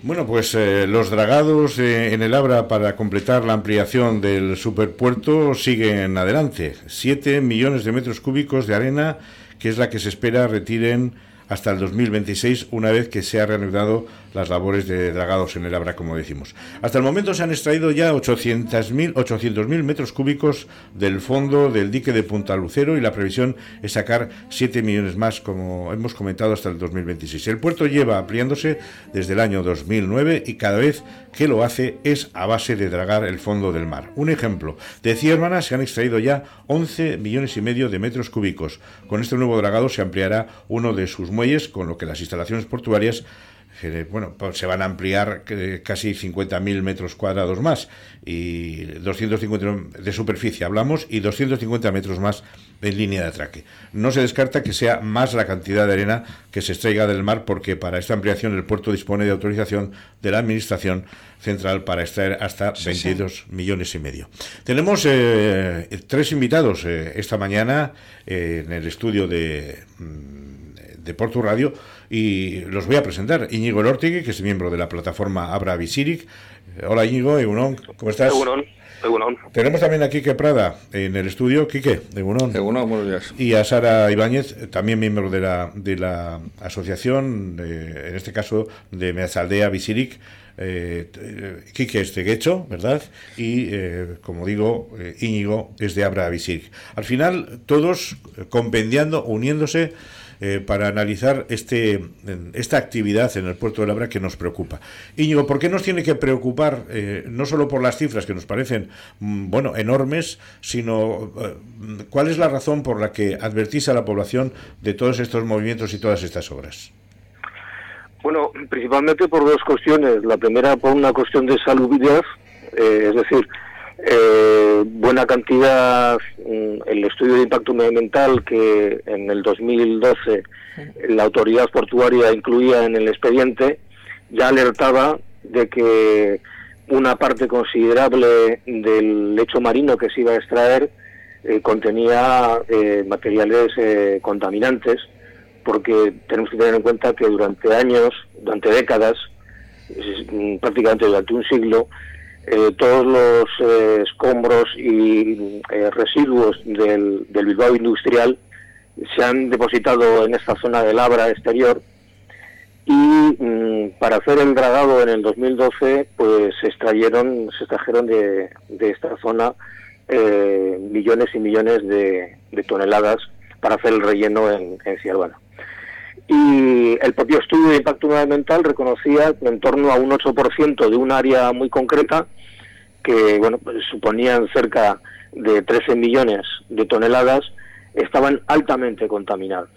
Bueno, pues eh, los dragados eh, en el Abra para completar la ampliación del superpuerto siguen adelante. Siete millones de metros cúbicos de arena, que es la que se espera retiren hasta el 2026, una vez que se ha reanudado las labores de dragados en el Abra, como decimos. Hasta el momento se han extraído ya 800.000 800 metros cúbicos del fondo del dique de Punta Lucero y la previsión es sacar 7 millones más, como hemos comentado, hasta el 2026. El puerto lleva ampliándose desde el año 2009 y cada vez que lo hace es a base de dragar el fondo del mar. Un ejemplo, de Ciervana se han extraído ya 11 millones y medio de metros cúbicos. Con este nuevo dragado se ampliará uno de sus muelles, con lo que las instalaciones portuarias bueno, pues se van a ampliar casi 50.000 metros cuadrados más y 250 de superficie hablamos y 250 metros más en línea de atraque. No se descarta que sea más la cantidad de arena que se extraiga del mar porque para esta ampliación el puerto dispone de autorización de la Administración Central para extraer hasta 22 millones y medio. Tenemos eh, tres invitados eh, esta mañana eh, en el estudio de, mm, de Porto Radio y los voy a presentar. Íñigo Elortigui, que es miembro de la plataforma Abra Visiric. Hola Íñigo, Egunon, ¿cómo estás? Egunon. Egunon. Tenemos también a Quique Prada en el estudio. Quique, Egunon. Egunon, buenos días. Y a Sara Ibáñez, también miembro de la, de la asociación, en este caso de Meazaldea Visiric. Eh, Quique es de Guecho, ¿verdad? Y, eh, como digo, eh, Íñigo es de Abra Visiric. Al final, todos compendiando, uniéndose eh, para analizar este, esta actividad en el puerto de Labra que nos preocupa. Íñigo, ¿por qué nos tiene que preocupar eh, no solo por las cifras que nos parecen mm, bueno enormes, sino eh, cuál es la razón por la que advertís a la población de todos estos movimientos y todas estas obras? Bueno, principalmente por dos cuestiones. La primera por una cuestión de salubridad, es decir, eh, buena cantidad, mm, el estudio de impacto medioambiental que en el 2012 la autoridad portuaria incluía en el expediente, ya alertaba de que una parte considerable del lecho marino que se iba a extraer eh, contenía eh, materiales eh, contaminantes, porque tenemos que tener en cuenta que durante años, durante décadas, mm, prácticamente durante un siglo, eh, todos los eh, escombros y eh, residuos del, Bilbao industrial se han depositado en esta zona del Abra exterior y mm, para hacer el dragado en el 2012 pues se extrayeron se extrajeron de, esta zona millones y millones de, toneladas para hacer el relleno en, en y el propio estudio de impacto medioambiental reconocía en torno a un 8% de un área muy concreta, que bueno, pues suponían cerca de 13 millones de toneladas, estaban altamente contaminadas.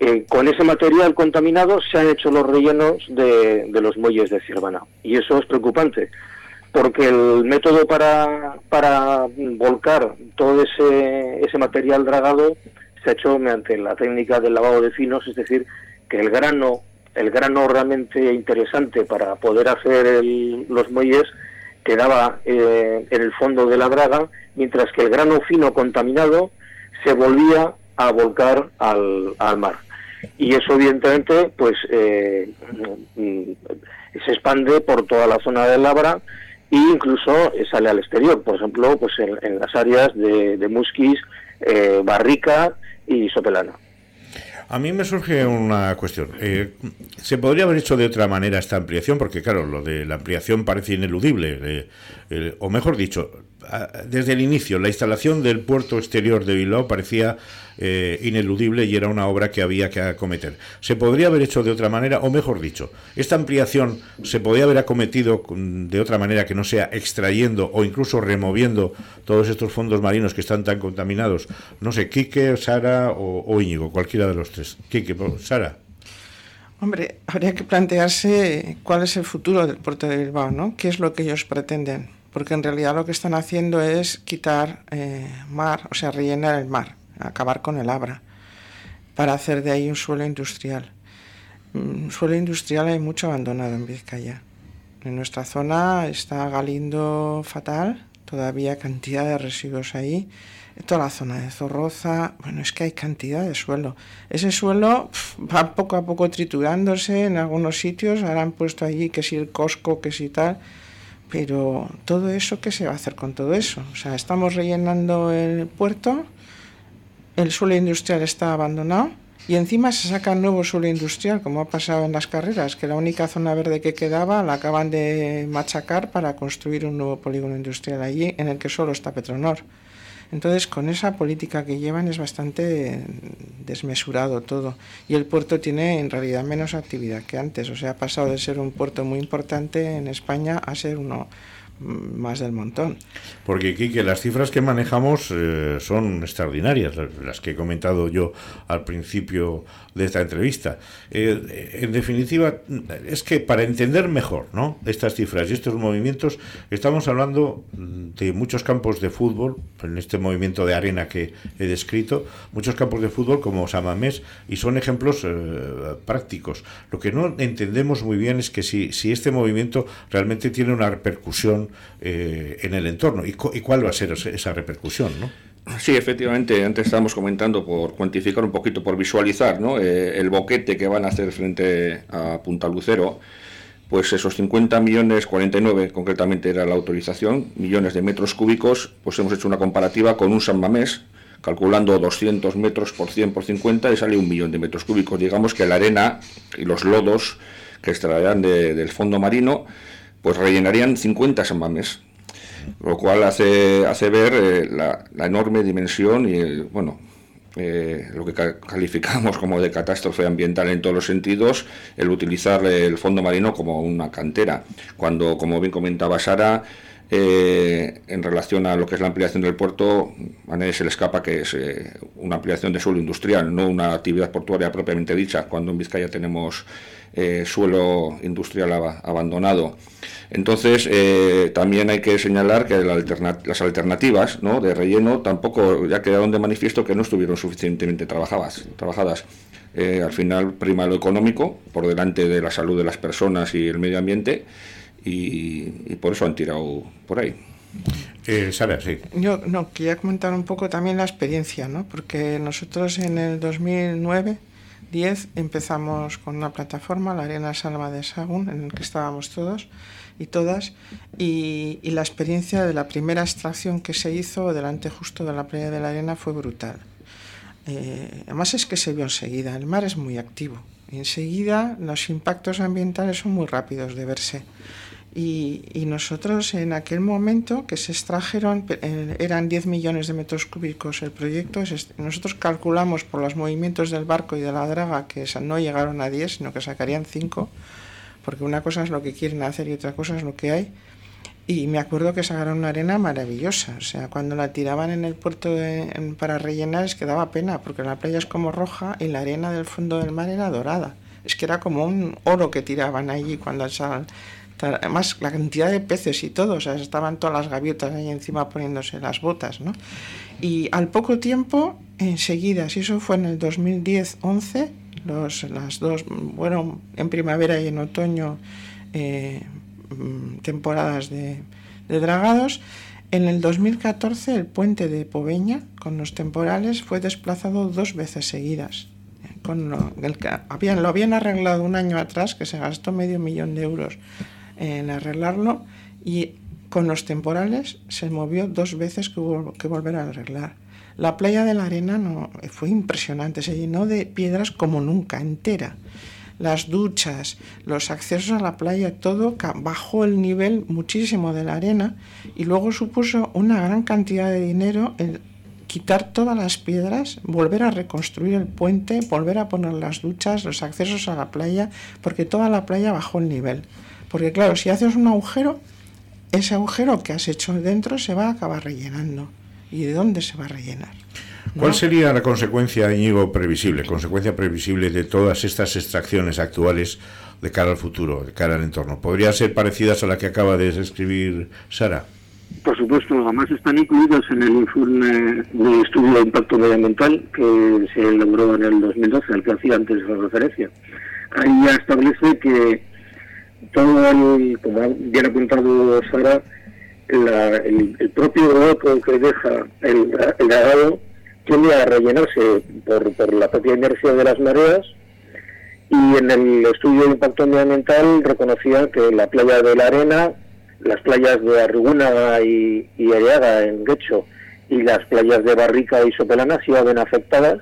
Eh, con ese material contaminado se han hecho los rellenos de, los muelles de Ciervana. Y eso es preocupante, porque el método para, para volcar todo ese, ese material dragado se ha hecho mediante la técnica del lavado de finos, es decir, que el grano, el grano realmente interesante para poder hacer los muelles quedaba eh, en el fondo de la draga, mientras que el grano fino contaminado se volvía a volcar al, mar. Y eso evidentemente pues eh, se expande por toda la zona del Labra e incluso sale al exterior, por ejemplo, pues en, las áreas de, de eh, Barrica y Sopelana. A mí me surge una cuestión. Eh, ¿Se podría haber hecho de otra manera esta ampliación? Porque, claro, lo de la ampliación parece ineludible. Eh, o mejor dicho, desde el inicio, la instalación del puerto exterior de Bilbao parecía eh, ineludible y era una obra que había que acometer. ¿Se podría haber hecho de otra manera? O mejor dicho, ¿esta ampliación se podría haber acometido de otra manera que no sea extrayendo o incluso removiendo todos estos fondos marinos que están tan contaminados? No sé, Quique, Sara o, Íñigo, cualquiera de los tres. Quique, Sara. Hombre, habría que plantearse cuál es el futuro del puerto de Bilbao, ¿no? ¿Qué es lo que ellos pretenden? Porque en realidad lo que están haciendo es quitar eh, mar, o sea, rellenar el mar, acabar con el abra, para hacer de ahí un suelo industrial. Un mm, suelo industrial hay mucho abandonado en Vizcaya. En nuestra zona está Galindo fatal, todavía cantidad de residuos ahí. toda la zona de Zorroza, bueno, es que hay cantidad de suelo. Ese suelo va poco a poco triturándose en algunos sitios, ahora han puesto allí que si el Cosco, que si tal, pero todo eso, ¿qué se va a hacer con todo eso? O sea, estamos rellenando el puerto, el suelo industrial está abandonado y encima se saca nuevo suelo industrial, como ha pasado en las carreras, que la única zona verde que quedaba la acaban de machacar para construir un nuevo polígono industrial allí, en el que solo está Petronor. Entonces, con esa política que llevan es bastante desmesurado todo. Y el puerto tiene en realidad menos actividad que antes. O sea, ha pasado de ser un puerto muy importante en España a ser uno más del montón. Porque, que las cifras que manejamos eh, son extraordinarias, las que he comentado yo al principio de esta entrevista. Eh, en definitiva, es que para entender mejor ¿no? estas cifras y estos movimientos, estamos hablando de muchos campos de fútbol, en este movimiento de arena que he descrito, muchos campos de fútbol como Samamés, y son ejemplos eh, prácticos. Lo que no entendemos muy bien es que si, si este movimiento realmente tiene una repercusión eh, en el entorno y, cuál va a ser esa repercusión, ¿no? Sí, efectivamente, antes estábamos comentando por cuantificar un poquito, por visualizar ¿no? Eh, el boquete que van a hacer frente a Punta Lucero, pues esos 50 millones, 49 concretamente era la autorización, millones de metros cúbicos, pues hemos hecho una comparativa con un San Mamés, calculando 200 metros por 100 por 50 y sale un millón de metros cúbicos. Digamos que la arena y los lodos que extraerán del fondo marino, pues rellenarían 50 San Mamés lo cual hace, hace ver eh, la, enorme dimensión y, bueno, eh, lo que calificamos como de catástrofe ambiental en todos los sentidos, el utilizar el fondo marino como una cantera, cuando, como bien comentaba Sara, eh, en relación a lo que es la ampliación del puerto, a nadie se le escapa que es una ampliación de suelo industrial, no una actividad portuaria propiamente dicha, cuando en Vizcaya tenemos suelo industrial abandonado. Entonces, eh, también hay que señalar que las alternativas de relleno tampoco ya quedaron de manifiesto que no estuvieron suficientemente trabajadas. trabajadas. Eh, al final prima lo económico por delante de la salud de las personas y el medio ambiente y, por eso han tirado por ahí. Eh, Sara, sí. Yo no, quería comentar un poco también la experiencia, ¿no? porque nosotros en el 2009 10 empezamos con una plataforma, la Arena Salva de Sagún, en el que estábamos todos y todas, y, la experiencia de la primera extracción que se hizo delante justo de la playa de la Arena fue brutal. Eh, además es que se vio enseguida, el mar es muy activo, y enseguida los impactos ambientales son muy rápidos de verse. Y, nosotros en aquel momento que se extrajeron, eh, eran 10 millones de metros cúbicos el proyecto, nosotros calculamos por los movimientos del barco y de la draga que no llegaron a 10, sino que sacarían 5, porque una cosa es lo que quieren hacer y otra cosa es lo que hay. Y me acuerdo que sacaron una arena maravillosa, o sea, cuando la tiraban en el puerto para rellenar es que daba pena, porque la playa es como roja y la arena del fondo del mar era dorada. Es que era como un oro que tiraban allí cuando sal, Además, la cantidad de peces y todo, o sea, estaban todas las gaviotas ahí encima poniéndose las botas, ¿no? Y al poco tiempo, enseguida, si eso fue en el 2010-11, las dos, bueno, en primavera y en otoño, eh, mm, temporadas de, dragados, en el 2014 el puente de Poveña, con los temporales, fue desplazado dos veces seguidas. Con lo, el, habían, lo habían arreglado un año atrás, que se gastó medio millón de euros en arreglarlo y con los temporales se movió dos veces que hubo que volver a arreglar. La playa de la arena no, fue impresionante, se llenó de piedras como nunca, entera. Las duchas, los accesos a la playa, todo bajó el nivel muchísimo de la arena y luego supuso una gran cantidad de dinero el quitar todas las piedras, volver a reconstruir el puente, volver a poner las duchas, los accesos a la playa, porque toda la playa bajó el nivel. Porque claro, si haces un agujero, ese agujero que has hecho dentro se va a acabar rellenando. ¿Y de dónde se va a rellenar? ¿Cuál sería la consecuencia, Íñigo, previsible, consecuencia previsible de todas estas extracciones actuales de cara al futuro, de cara al entorno? ¿Podría ser parecidas a la que acaba de describir Sara? Por supuesto, además están incluidas en el informe de estudio de impacto medioambiental que se elaboró en el 2012, al que hacía antes la referencia. Ahí ya establece que como bien ha apuntado Sara, el, propio hueco que deja el, el dragado tiende a rellenarse por, por la propia inercia de las mareas. Y en el estudio de impacto ambiental reconocían que la playa de la Arena, las playas de Arrigúnaga y, y en Guecho y las playas de Barrica y Sopelana se ven afectadas,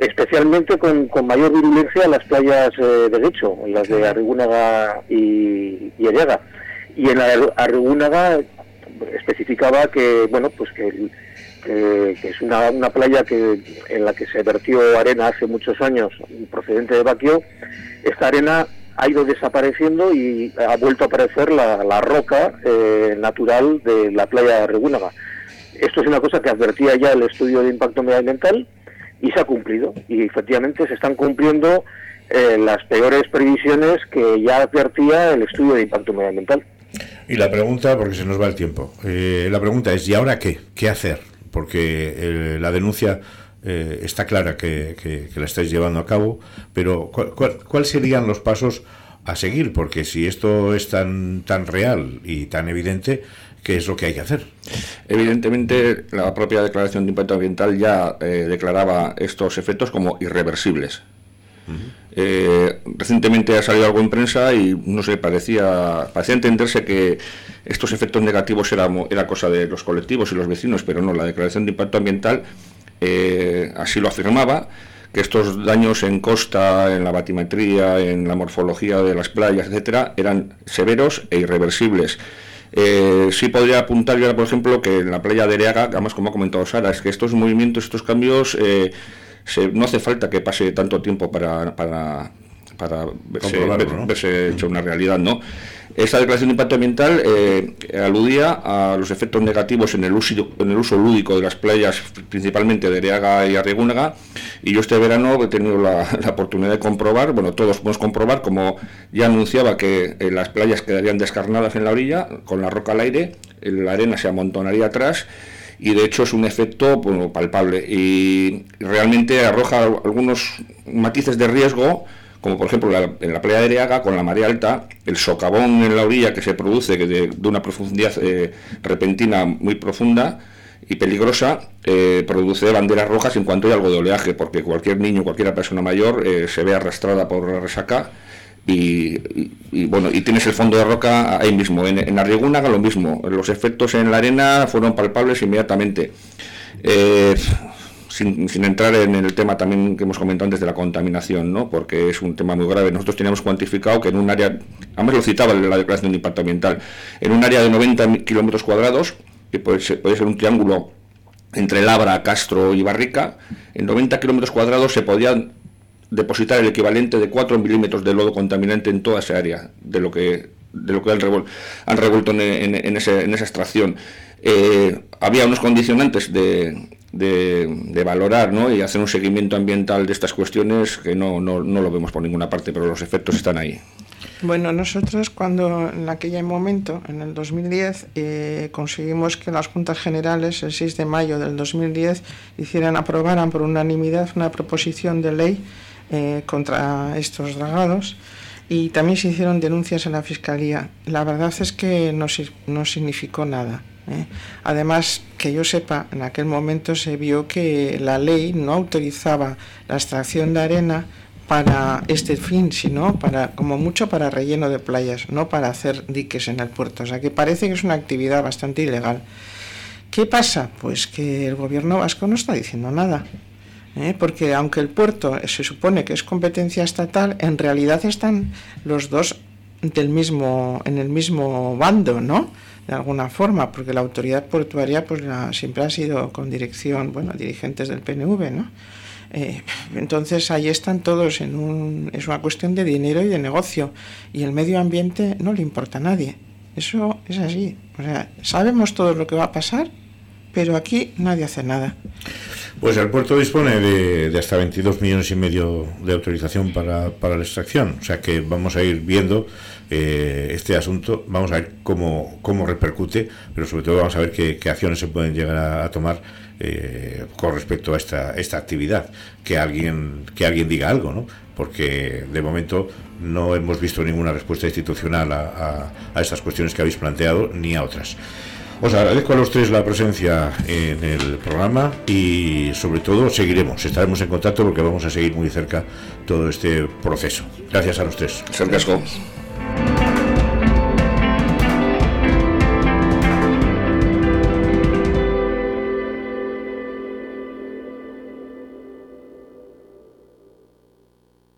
especialmente con, con mayor virulencia las playas eh, de Guecho, las de Arrigúnaga y, y Y en la Arrigúnaga especificaba que, bueno, pues que que, es una, una, playa que en la que se vertió arena hace muchos años procedente de Baquio, esta arena ha ido desapareciendo y ha vuelto a aparecer la, la roca eh, natural de la playa de Regúnaga. Esto es una cosa que advertía ya el estudio de impacto medioambiental y se ha cumplido. Y efectivamente se están cumpliendo eh, las peores previsiones que ya advertía el estudio de impacto medioambiental. Y la pregunta, porque se nos va el tiempo, eh, la pregunta es, ¿y ahora qué? ¿Qué hacer? porque eh, la denuncia eh, está clara que, la estáis llevando a cabo, pero ¿cuáles serían los pasos a seguir? Porque si esto es tan, tan real y tan evidente, ¿qué es lo que hay que hacer? Evidentemente, la propia declaración de impacto ambiental ya eh, declaraba estos efectos como irreversibles. recientemente ha salido algo en prensa y no sé, parecía, parecía entenderse que estos efectos negativos era, era cosa de los colectivos y los vecinos, pero no, la declaración de impacto ambiental eh, así lo afirmaba que estos daños en costa, en la batimetría, en la morfología de las playas, etcétera, eran severos e irreversibles. Eh, sí podría apuntar yo, por ejemplo, que en la playa de Ereaga, además como ha comentado Sara, es que estos movimientos, estos cambios, eh, no hace falta que pase tanto tiempo para, para, para verse, hecho una realidad, ¿no? Esta declaración de impacto ambiental eh, aludía a los efectos negativos en el, uso, en el uso lúdico de las playas, principalmente de Areaga y Arrigúnaga, y yo este verano he tenido la, oportunidad de comprobar, bueno, todos podemos comprobar, como ya anunciaba que eh, las playas quedarían descarnadas en la orilla, con la roca al aire, la arena se amontonaría atrás, y de hecho es un efecto palpable. Y realmente arroja algunos matices de riesgo como por ejemplo en la playa de Areaga, con la marea alta, el socavón en la orilla que se produce de, una profundidad eh, repentina muy profunda y peligrosa, eh, produce banderas rojas en cuanto hay algo de oleaje, porque cualquier niño, cualquier persona mayor eh, se ve arrastrada por la resaca. Y, bueno y tienes el fondo de roca ahí mismo en, en Arrigúnaga lo mismo los efectos en la arena fueron palpables inmediatamente sin, entrar en el tema también que hemos comentado antes de la contaminación, ¿no? porque es un tema muy grave. Nosotros teníamos cuantificado que en un área, además lo citaba la declaración de impacto ambiental, en un área de 90 kilómetros cuadrados, que puede ser un triángulo entre Labra, Castro y Barrica, en 90 kilómetros cuadrados se podía depositar el equivalente de 4 milímetros de lodo contaminante en toda esa área, de lo que, de lo que han, revuelto en, esa extracción. Eh, había unos condicionantes de, de, valorar ¿no? y hacer un seguimiento ambiental de estas cuestiones que no, no, no, lo vemos por ninguna parte, pero los efectos están ahí. Bueno, nosotros cuando en aquel momento, en el 2010, eh, conseguimos que las Juntas Generales, el 6 de mayo del 2010, hicieran, aprobaran por unanimidad una proposición de ley eh, contra estos dragados y también se hicieron denuncias en la Fiscalía. La verdad es que no, no significó nada. ¿eh? Además, que yo sepa, en aquel momento se vio que la ley no autorizaba la extracción de arena para este fin, sino para, como mucho, para relleno de playas, no para hacer diques en el puerto. O sea que parece que es una actividad bastante ilegal. ¿Qué pasa? Pues que el gobierno vasco no está diciendo nada. ¿eh? Porque aunque el puerto se supone que es competencia estatal, en realidad están los dos del mismo, en el mismo bando, ¿no? de alguna forma, porque la autoridad portuaria pues siempre ha sido con dirección, bueno, dirigentes del PNV, ¿no? Eh, entonces ahí están todos en un... es una cuestión de dinero y de negocio y el medio ambiente no le importa a nadie. Eso es así. O sea, sabemos todo lo que va a pasar, pero aquí nadie hace nada. Pues el puerto dispone de, hasta 22 millones y medio de autorización para, para, la extracción, o sea que vamos a ir viendo eh, este asunto, vamos a ver cómo, cómo repercute, pero sobre todo vamos a ver qué, acciones se pueden llegar a, tomar eh, con respecto a esta, esta actividad, que alguien, que alguien diga algo, ¿no? porque de momento no hemos visto ninguna respuesta institucional a, a estas cuestiones que habéis planteado ni a otras. Os agradezco a los tres la presencia en el programa y sobre todo seguiremos, estaremos en contacto porque vamos a seguir muy cerca todo este proceso. Gracias a los tres. Gracias.